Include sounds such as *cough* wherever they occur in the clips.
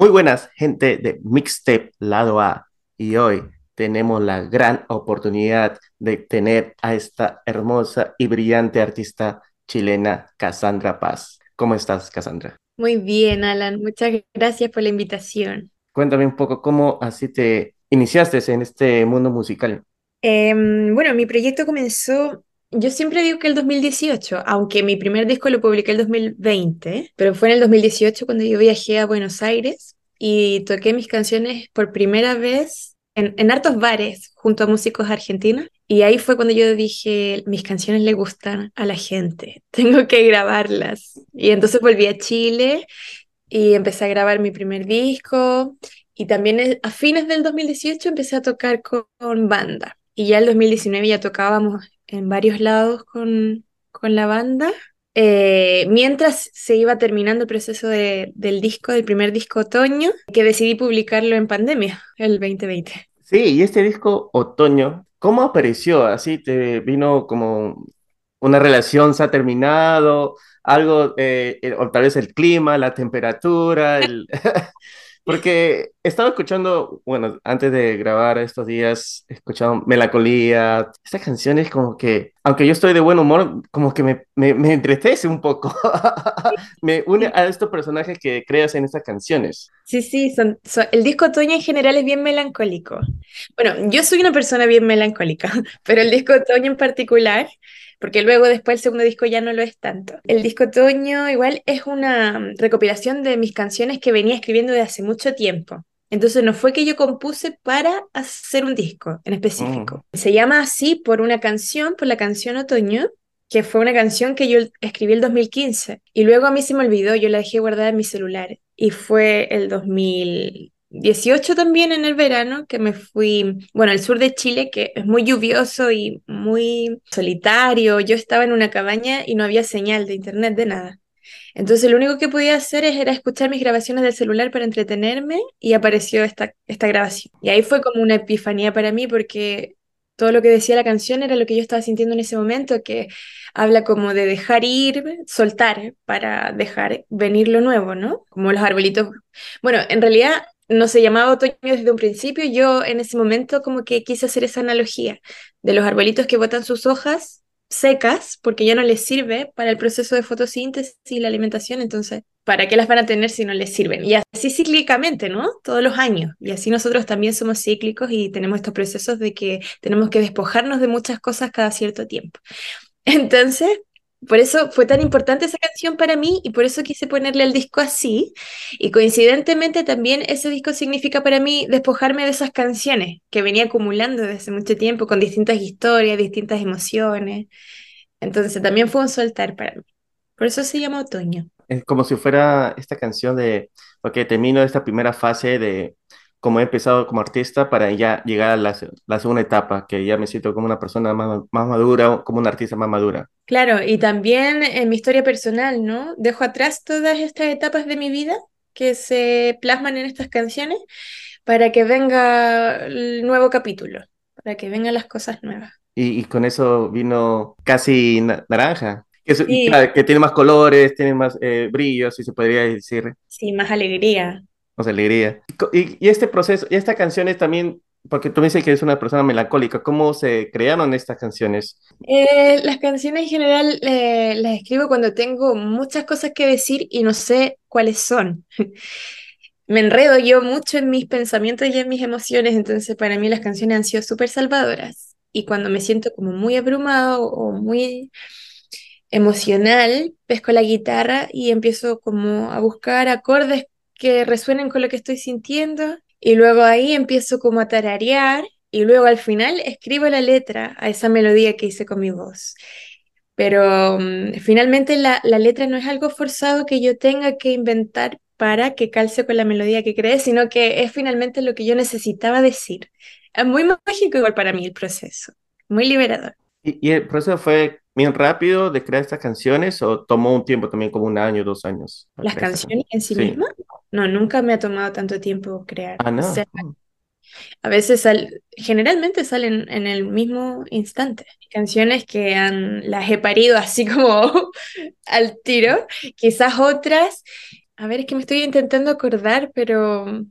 Muy buenas, gente de Mixtape Lado A. Y hoy tenemos la gran oportunidad de tener a esta hermosa y brillante artista chilena, Cassandra Paz. ¿Cómo estás, Cassandra? Muy bien, Alan. Muchas gracias por la invitación. Cuéntame un poco cómo así te iniciaste en este mundo musical. Em, bueno, mi proyecto comenzó yo siempre digo que el 2018, aunque mi primer disco lo publiqué el 2020, pero fue en el 2018 cuando yo viajé a Buenos Aires y toqué mis canciones por primera vez en, en hartos bares junto a músicos argentinos. Y ahí fue cuando yo dije, mis canciones le gustan a la gente, *laughs* tengo que grabarlas. Y entonces volví a Chile y empecé a grabar mi primer disco. Y también a fines del 2018 empecé a tocar con, banda. Y ya el 2019 ya tocábamos en varios lados con, con la banda. Eh, mientras se iba terminando el proceso de, del disco, del primer disco otoño, que decidí publicarlo en pandemia, el 2020. Sí, y este disco otoño, ¿cómo apareció? ¿Así te vino como una relación se ha terminado? ¿Algo, eh, eh o tal vez el clima, la temperatura? El... *laughs* Porque estaba escuchando, bueno, antes de grabar estos días, he escuchado Melancolía. Estas canciones como que, aunque yo estoy de buen humor, como que me, me, me entristece un poco. *laughs* me une a estos personajes que creas en estas canciones. Sí, sí, son, son, el disco Otoño en general es bien melancólico. Bueno, yo soy una persona bien melancólica, *laughs* pero el disco Otoño en particular porque luego después el segundo disco ya no lo es tanto. El disco Otoño igual es una recopilación de mis canciones que venía escribiendo desde hace mucho tiempo. Entonces no fue que yo compuse para hacer un disco en específico. Mm. Se llama así por una canción, por la canción Otoño, que fue una canción que yo escribí el 2015 y luego a mí se me olvidó, yo la dejé guardada en mi celular y fue el 2000 18 también en el verano, que me fui, bueno, al sur de Chile, que es muy lluvioso y muy solitario. Yo estaba en una cabaña y no había señal de internet de nada. Entonces lo único que podía hacer era escuchar mis grabaciones del celular para entretenerme y apareció esta, esta grabación. Y ahí fue como una epifanía para mí porque todo lo que decía la canción era lo que yo estaba sintiendo en ese momento, que habla como de dejar ir, soltar para dejar venir lo nuevo, ¿no? Como los arbolitos. Bueno, en realidad no se llamaba otoño desde un principio, yo en ese momento como que quise hacer esa analogía de los arbolitos que botan sus hojas secas porque ya no les sirve para el proceso de fotosíntesis y la alimentación, entonces, ¿para qué las van a tener si no les sirven? Y así cíclicamente, ¿no? Todos los años. Y así nosotros también somos cíclicos y tenemos estos procesos de que tenemos que despojarnos de muchas cosas cada cierto tiempo. *laughs* Entonces, por eso fue tan importante esa canción para mí y por eso quise ponerle el disco así. Y coincidentemente también ese disco significa para mí despojarme de esas canciones que venía acumulando desde hace mucho tiempo con distintas historias, distintas emociones. Entonces también fue un soltar para mí. Por eso se llama Otoño. Es como si fuera esta canción de, ok, termino esta primera fase de como he empezado como artista para ya llegar a la, segunda etapa, que ya me siento como una persona más, más madura, como una artista más madura. Claro, y también en mi historia personal, ¿no? Dejo atrás todas estas etapas de mi vida que se plasman en estas canciones para que venga el nuevo capítulo, para que vengan las cosas nuevas. Y, y con eso vino casi naranja. Que, sí. que, tiene más colores, tiene más eh, brillo, si se podría decir. Sí, más alegría alegría. Y, y, este proceso, y esta canción es también, porque tú me dices que es una persona melancólica, ¿cómo se crearon estas canciones? Eh, las canciones en general eh, las escribo cuando tengo muchas cosas que decir y no sé cuáles son. *laughs* me enredo yo mucho en mis pensamientos y en mis emociones, entonces para mí las canciones han sido súper salvadoras. Y cuando me siento como muy abrumado o muy emocional, pesco la guitarra y empiezo como a buscar acordes que resuenen con lo que estoy sintiendo y luego ahí empiezo como a tararear y luego al final escribo la letra a esa melodía que hice con mi voz. Pero um, finalmente la, la, letra no es algo forzado que yo tenga que inventar para que calce con la melodía que creé, sino que es finalmente lo que yo necesitaba decir. Es muy mágico igual para mí el proceso, muy liberador. ¿Y, y el proceso fue bien rápido de crear estas canciones o tomó un tiempo también, como un año, dos años? ¿Las canciones en sí, sí. mismas? No, nunca me ha tomado tanto tiempo crear. Ah, no. a veces sal, generalmente salen en el mismo instante. Canciones que han, las he parido así *laughs* como al tiro. Quizás otras A ver, es que me estoy intentando acordar, pero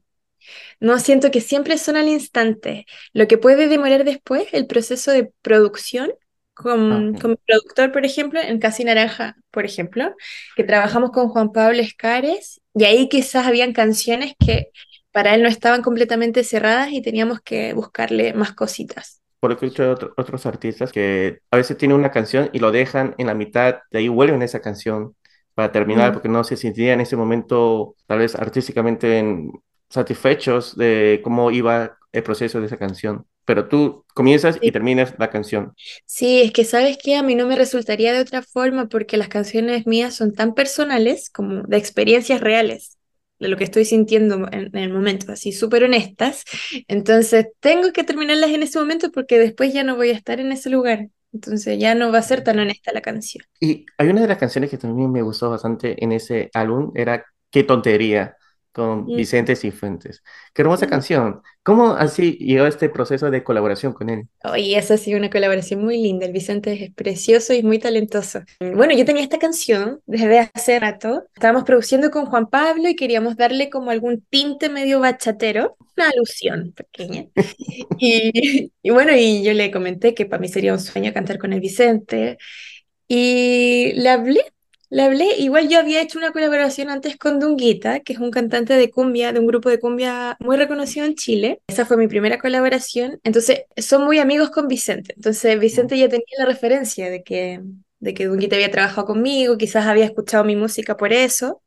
no siento que siempre son al instante. Lo que puede demorar después, el proceso de producción, con, con, mi productor, por ejemplo, en Casi Naranja, por ejemplo, que trabajamos con Juan Pablo Escares, y ahí quizás habían canciones que para él no estaban completamente cerradas y teníamos que buscarle más cositas. Por lo que he dicho otro, otros artistas que a veces tienen una canción y lo dejan en la mitad, de ahí vuelven a esa canción para terminar, mm. porque no se sentían en ese momento tal vez artísticamente satisfechos de cómo iba el proceso de esa canción pero tú comienzas y terminas la canción. Sí, es que sabes que a mí no me resultaría de otra forma porque las canciones mías son tan personales como de experiencias reales, de lo que estoy sintiendo en, el momento, así súper honestas. Entonces tengo que terminarlas en ese momento porque después ya no voy a estar en ese lugar. Entonces ya no va a ser tan honesta la canción. Y hay una de las canciones que también me gustó bastante en ese álbum, era Qué tontería con mm. Vicente Cifuentes. Qué hermosa mm. canción. ¿Cómo así llegó este proceso de colaboración con él? Oye, esa ha sido una colaboración muy linda. El Vicente es precioso y muy talentoso. Bueno, yo tenía esta canción desde hace rato. Estábamos produciendo con Juan Pablo y queríamos darle como algún tinte medio bachatero, una alusión pequeña. *laughs* y, y bueno, y yo le comenté que para mí sería un sueño cantar con el Vicente. Y le hablé le hablé, igual yo había hecho una colaboración antes con Dunguita, que es un cantante de cumbia, de un grupo de cumbia muy reconocido en Chile. Esa fue mi primera colaboración. Entonces, son muy amigos con Vicente. Entonces, Vicente ya tenía la referencia de que, de que Dunguita había trabajado conmigo, quizás había escuchado mi música por eso.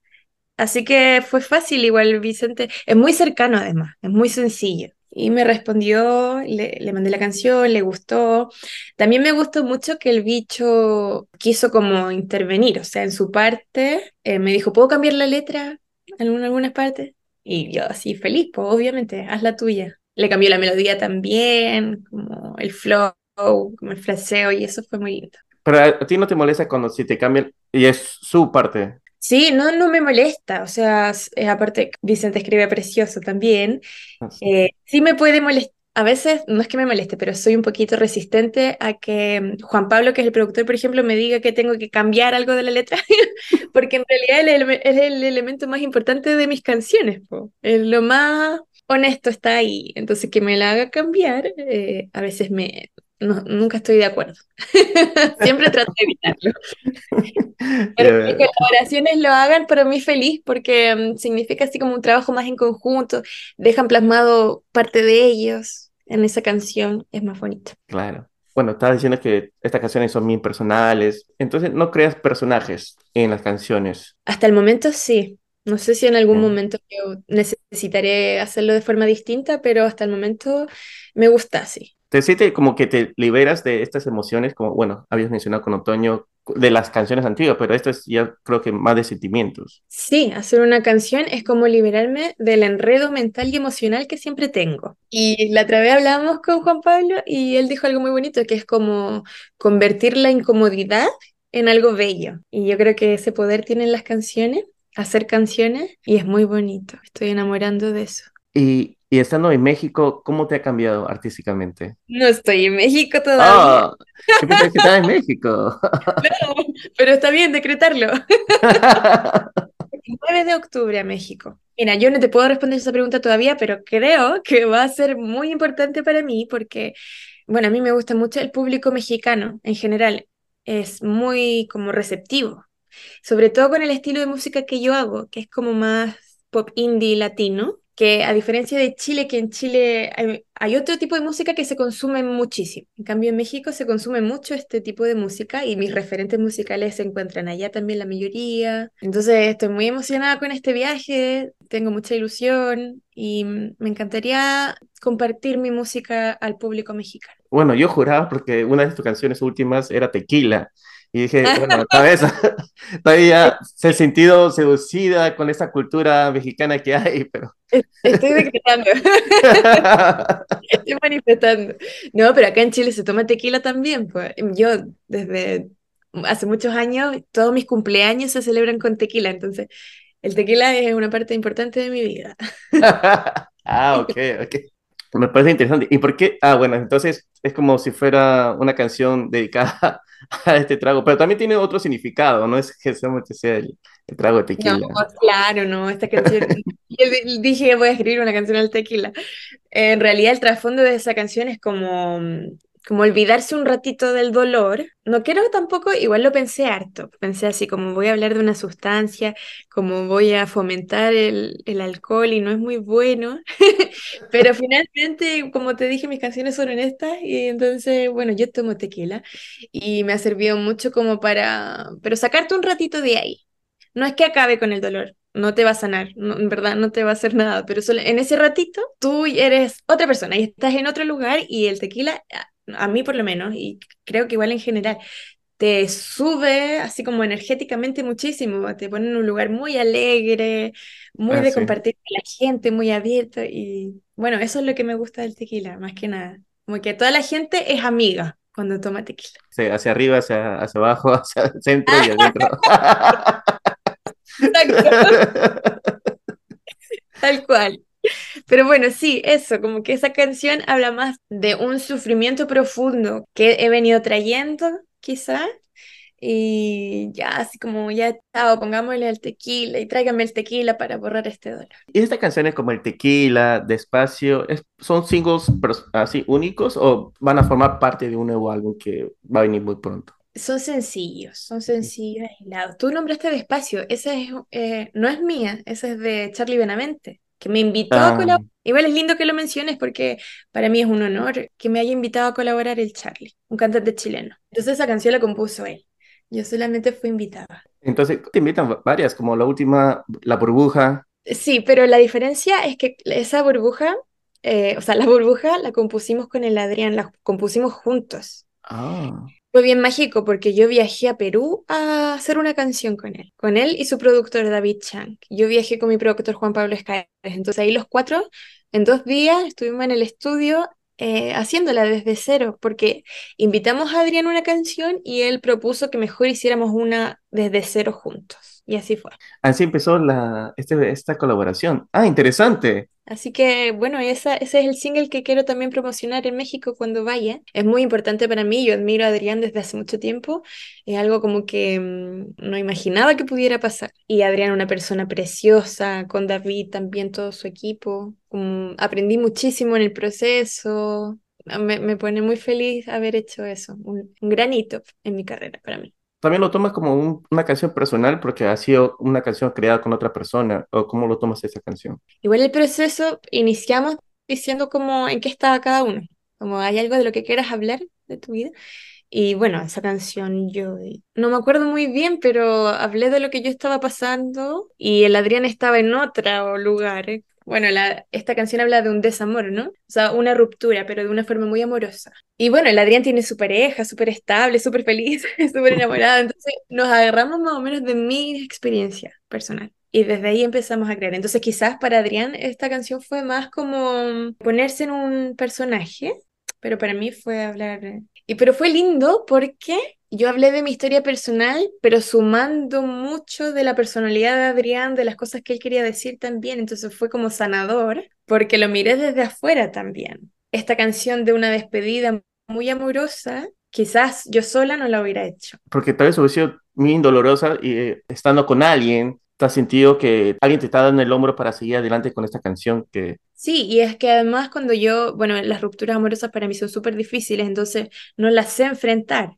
Así que fue fácil, igual Vicente. Es muy cercano además, es muy sencillo. Y me respondió, le, le, mandé la canción, le gustó. También me gustó mucho que el bicho quiso como intervenir, o sea, en su parte eh, me dijo, ¿puedo cambiar la letra en algunas partes? Y yo así feliz, pues obviamente, haz la tuya. Le cambió la melodía también, como el flow, como el fraseo, y eso fue muy lindo. Pero a ti no te molesta cuando si te cambian y es su parte. Sí, no, no me molesta, o sea, eh, aparte Vicente escribe precioso también, ah, eh, sí. me puede molestar, a veces no es que me moleste, pero soy un poquito resistente a que mm, Juan Pablo, que es el productor, por ejemplo, me diga que tengo que cambiar algo de la letra, *laughs* porque en realidad es el elemento más importante de mis canciones, es lo más honesto está ahí, entonces que me la haga cambiar, eh, a veces me, nunca estoy de acuerdo. *laughs* Siempre trato de evitarlo. *laughs* Pero que colaboraciones lo hagan para mí feliz porque mm, significa así como un trabajo más en conjunto, dejan plasmado parte de ellos en esa canción, es más bonito. Claro. Bueno, estaba diciendo que estas canciones son muy personales, entonces no creas personajes en las canciones. Hasta el momento sí. No sé si en algún momento yo necesitaré hacerlo de forma distinta, pero hasta el momento me gusta así te sientes como que te liberas de estas emociones, como, bueno, habías mencionado con Otoño, de las canciones antiguas, pero esto es ya creo que más de sentimientos. Sí, hacer una canción es como liberarme del enredo mental y emocional que siempre tengo. Y la otra vez hablamos con Juan Pablo y él dijo algo muy bonito, que es como convertir la incomodidad en algo bello. Y yo creo que ese poder tienen las canciones, hacer canciones, y es muy bonito. Estoy enamorando de eso. Y y estando en México, ¿cómo te ha cambiado artísticamente? No estoy en México todavía. Oh, ¿Qué que estás en México? *laughs* Pero está bien decretarlo. *laughs* 9 de octubre a México. Mira, yo no te puedo responder esa pregunta todavía, pero creo que va a ser muy importante para mí porque, bueno, a mí me gusta mucho el público mexicano en general. Es muy como receptivo, sobre todo con el estilo de música que yo hago, que es como más pop indie latino que a diferencia de Chile, que en Chile hay, otro tipo de música que se consume muchísimo. En cambio, en México se consume mucho este tipo de música y mis referentes musicales se encuentran allá también la mayoría. Entonces estoy muy emocionada con este viaje, tengo mucha ilusión y me encantaría compartir mi música al público mexicano. Bueno, yo juraba porque una de tus canciones últimas era Tequila y dije, *laughs* bueno, tal vez *laughs* todavía se ha sentido seducida con esa cultura mexicana que hay, pero... Estoy decretando. *laughs* Estoy manifestando. No, pero acá en Chile se toma tequila también. Pues. Yo desde hace muchos años, todos mis cumpleaños se celebran con tequila, entonces el tequila es una parte importante de mi vida. ah, ok, ok. Me parece interesante. ¿Y por qué? Ah, bueno, entonces es como si fuera una canción dedicada *laughs* a este trago, pero también tiene otro significado, no es que sea el, trago de No, tequila. claro, no, esta canción, *laughs* yo di- dije voy a escribir una canción al tequila. En realidad el trasfondo de esa canción es como, como olvidarse un ratito del dolor. No quiero tampoco, igual lo pensé harto, pensé así como voy a hablar de una sustancia, como voy a fomentar el, el alcohol y no es muy bueno, *laughs* pero finalmente, como te dije, mis canciones son honestas y entonces, bueno, yo tomo tequila y me ha servido mucho como para, pero sacarte un ratito de ahí. No es que acabe con el dolor, no te va a sanar, en verdad no te va a hacer nada, pero solo en ese ratito tú eres otra persona y estás en otro lugar y el tequila, a, mí por lo menos, y creo que igual en general, te sube así como energéticamente muchísimo, te pone en un lugar muy alegre, muy Ah, de sí. compartir con la gente, muy abierto y bueno, eso es lo que me gusta del tequila, más que nada, como que toda la gente es amiga cuando toma tequila. Sí, hacia arriba, hacia, hacia abajo, *laughs* hacia el centro y adentro. *laughs* Tal cual. *laughs* *laughs* Pero bueno, sí, eso, como que esa canción habla más de un sufrimiento profundo que he venido trayendo, quizá, y ya así como ya, chao, pongámosle el tequila y tráigame el tequila para borrar este dolor. ¿Y estas canciones como el Tequila, Despacio, es- son singles pers- así únicos o van a formar parte de un nuevo álbum que va a venir muy pronto? Son sencillos, son sencillos, aislados. Tú nombraste Despacio, esa es, eh, no es mía, esa es de Charlie Benavente, que me invitó a Ah, colaborar. Igual es lindo que lo menciones porque para mí es un honor que me haya invitado a colaborar el Charlie, un cantante chileno. Entonces esa canción la compuso él. Yo solamente fui invitada. entonces te invitan va- varias, como la última, La Burbuja. Sí, pero la diferencia es que esa burbuja, eh, o sea, la burbuja la compusimos con el Adrián, la compusimos juntos. Ah, Fue bien mágico porque yo viajé a Perú a hacer una canción con él, con él y su productor David Chang. Yo viajé con mi productor Juan Pablo Escares. Entonces ahí los cuatro, en dos días, estuvimos en el estudio eh, haciéndola desde cero, porque invitamos a Adrián una canción y él propuso que mejor hiciéramos una desde cero juntos. Y así fue. así empezó la, este, esta colaboración. Ah, interesante. Así que bueno, esa, ese es el single que quiero también promocionar en México cuando vaya. Es muy importante para mí, yo admiro a Adrián desde hace mucho tiempo, es algo como que mm, no imaginaba que pudiera pasar. Y Adrián, una persona preciosa, con David también todo su equipo, Mm, aprendí muchísimo en el proceso, me, me pone muy feliz haber hecho eso, un, un gran hito en mi carrera para mí. ¿También lo tomas como un- una canción personal porque ha sido una canción creada con otra persona? ¿O cómo lo tomas esa canción? Igual el proceso iniciamos diciendo como en qué estaba cada uno, como hay algo de lo que quieras hablar de tu vida. Y bueno, esa canción yo no me acuerdo muy bien, pero hablé de lo que yo estaba pasando y el Adrián estaba en otro lugar. ¿eh? Bueno, la, esta canción habla de un desamor, ¿no? O sea, una ruptura, pero de una forma muy amorosa. Y bueno, el Adrián tiene su pareja, súper estable, súper feliz, *laughs* súper enamorado. Entonces nos agarramos más o menos de mi experiencia personal. Y desde ahí empezamos a crear. Entonces quizás para Adrián esta canción fue más como ponerse en un personaje, pero para mí fue hablar... eh, Y pero fue lindo porque yo hablé de mi historia personal, pero sumando mucho de la personalidad de Adrián, de las cosas que él quería decir también. Entonces fue como sanador, porque lo miré desde afuera también. Esta canción de una despedida muy amorosa, quizás yo sola no la hubiera hecho. Porque tal vez hubiera sido muy dolorosa y eh, estando con alguien, te has sentido que alguien te está dando el hombro para seguir adelante con esta canción que... Sí, y es que además cuando yo, bueno, las rupturas amorosas para mí son súper difíciles, entonces no las sé enfrentar.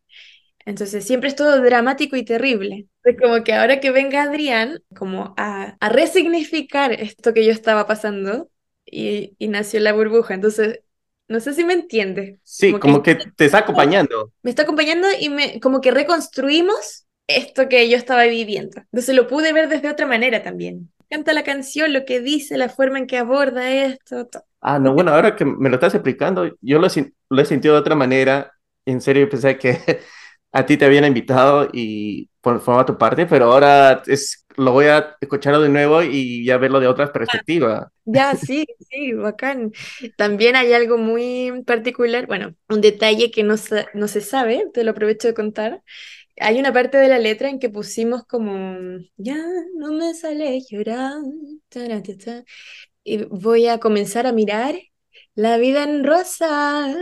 Entonces siempre es todo dramático y terrible. Es como que ahora que venga Adrián, como a, a resignificar esto que yo estaba pasando y, y nació la burbuja. Entonces, no sé si me entiende. Sí, Como como que que te está acompañando. me está acompañando y me, como que reconstruimos esto que yo estaba viviendo. Entonces lo pude ver desde otra manera también. Canta la canción, lo que dice, la forma en que aborda esto, todo. Ah, no, bueno, ahora que me lo estás explicando, yo lo, lo he sentido de otra manera. En serio, pensé que a ti te habían invitado y por- formaba tu parte, pero ahora es, lo voy a escuchar de nuevo y ya verlo de otra perspectiva. Ya, *laughs* sí, sí, bacán. También hay algo muy particular, bueno, un detalle que no se, no se sabe, te lo aprovecho de contar. Hay una parte de la letra en que pusimos como, ya no me sale llorar, taratata, y voy a comenzar a mirar La vida en rosa.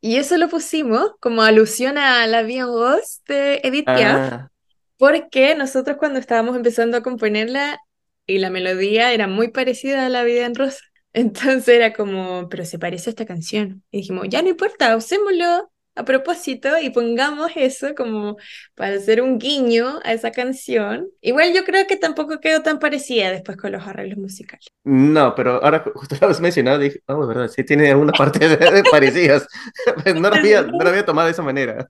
Y eso lo pusimos como alusión a La vida en rosa de Edith Piaf, Ah, porque nosotros cuando estábamos empezando a componerla y la melodía era muy parecida a La vida en rosa. *laughs* Entonces era como, pero se parece a esta canción. Y dijimos, ya no importa, usémoslo a propósito y pongamos eso como para hacer un guiño a esa canción. Igual yo creo que tampoco quedó tan parecida después con los arreglos musicales. no, pero ahora ju- justo lo has mencionado, dije, oh, verdad, sí tiene algunas *laughs* partes parecidas. *laughs* Pues No lo había, no lo había tomado de esa manera.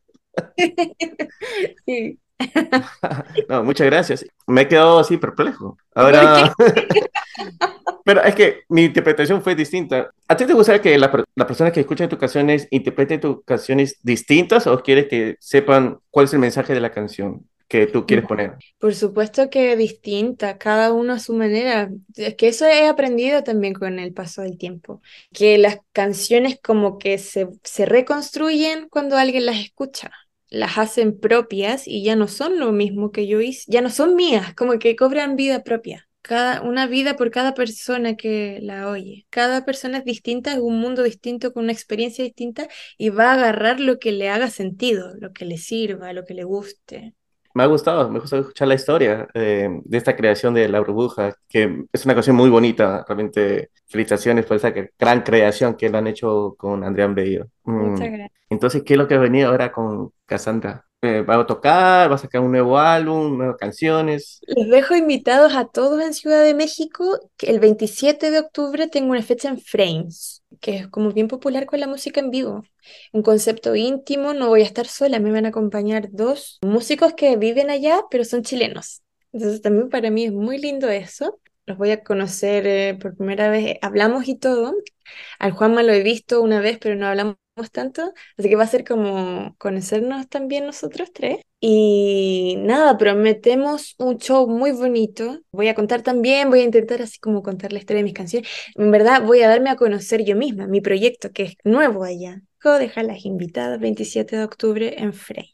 *laughs* Sí. *laughs* No, muchas gracias. Me he quedado así perplejo. Ahora, *laughs* pero es que mi interpretación fue distinta. ¿A ti te gustaría que la, las personas que escuchan tus canciones interpreten tus canciones distintas o quieres que sepan cuál es el mensaje de la canción que tú quieres poner? Por supuesto que distinta, cada uno a su manera. Es que eso he aprendido también con el paso del tiempo, que las canciones como que se, se reconstruyen cuando alguien las escucha, las hacen propias y ya no son lo mismo que yo hice, ya no son mías, como que cobran vida propia. Cada, una vida por cada persona que la oye. Cada persona es distinta, es un mundo distinto, con una experiencia distinta y va a agarrar lo que le haga sentido, lo que le sirva, lo que le guste. Me ha gustado, me gusta escuchar la historia eh, de esta creación de La Burbuja, que es una canción muy bonita. Realmente, felicitaciones por esa gran creación que lo han hecho con Bello. Muchas Mm, gracias. Entonces, ¿qué es lo que ha venido ahora con Cassandra? Eh, ¿va a tocar? ¿Va a sacar un nuevo álbum? ¿Nuevas canciones? Les dejo invitados a todos en Ciudad de México, que el 27 de octubre tengo una fecha en Frames, que es como bien popular con la música en vivo. Un concepto íntimo, no voy a estar sola, me van a acompañar dos músicos que viven allá, pero son chilenos. Entonces también para mí es muy lindo eso. Los voy a conocer eh, por primera vez, hablamos y todo. Al Juanma lo he visto una vez, pero no hablamos tanto, así que va a ser como conocernos también nosotros tres. Y nada, prometemos un show muy bonito. Voy a contar también, voy a intentar así como contar la historia de mis canciones. En verdad voy a darme a conocer yo misma, mi proyecto que es nuevo allá. Dejar las invitadas 27 de octubre en Frames.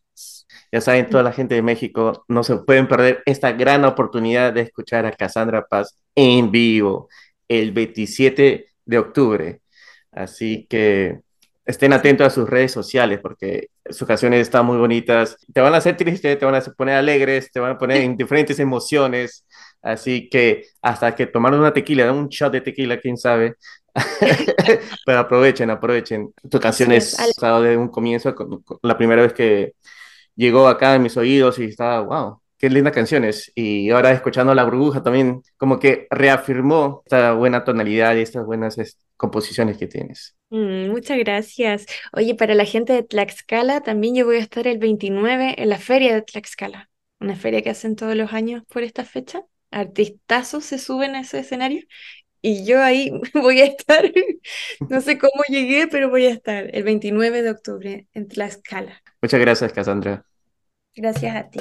Ya saben, toda la gente de México no se pueden perder esta gran oportunidad de escuchar a Cassandra Paz en vivo el 27 de octubre. Así que estén atentos a sus redes sociales porque sus canciones están muy bonitas. Te van a hacer triste, te van a poner alegres, te van a poner en diferentes emociones. Así que hasta que tomaron una tequila, un shot de tequila, quién sabe. *laughs* Pero aprovechen, aprovechen. Tu canción es es, de un comienzo, la primera vez que llegó acá en mis oídos y estaba, wow, qué lindas canciones. Y ahora escuchando La Burbuja también como que reafirmó esta buena tonalidad y estas buenas es, composiciones que tienes. Mm, muchas gracias. Oye, para la gente de Tlaxcala, también yo voy a estar el 29 en la feria de Tlaxcala, una feria que hacen todos los años por esta fecha. Artistazos se suben a ese escenario y yo ahí *laughs* voy a estar. No sé cómo llegué, pero voy a estar el 29 de octubre en Tlaxcala. Muchas gracias, Cassandra. Gracias a ti.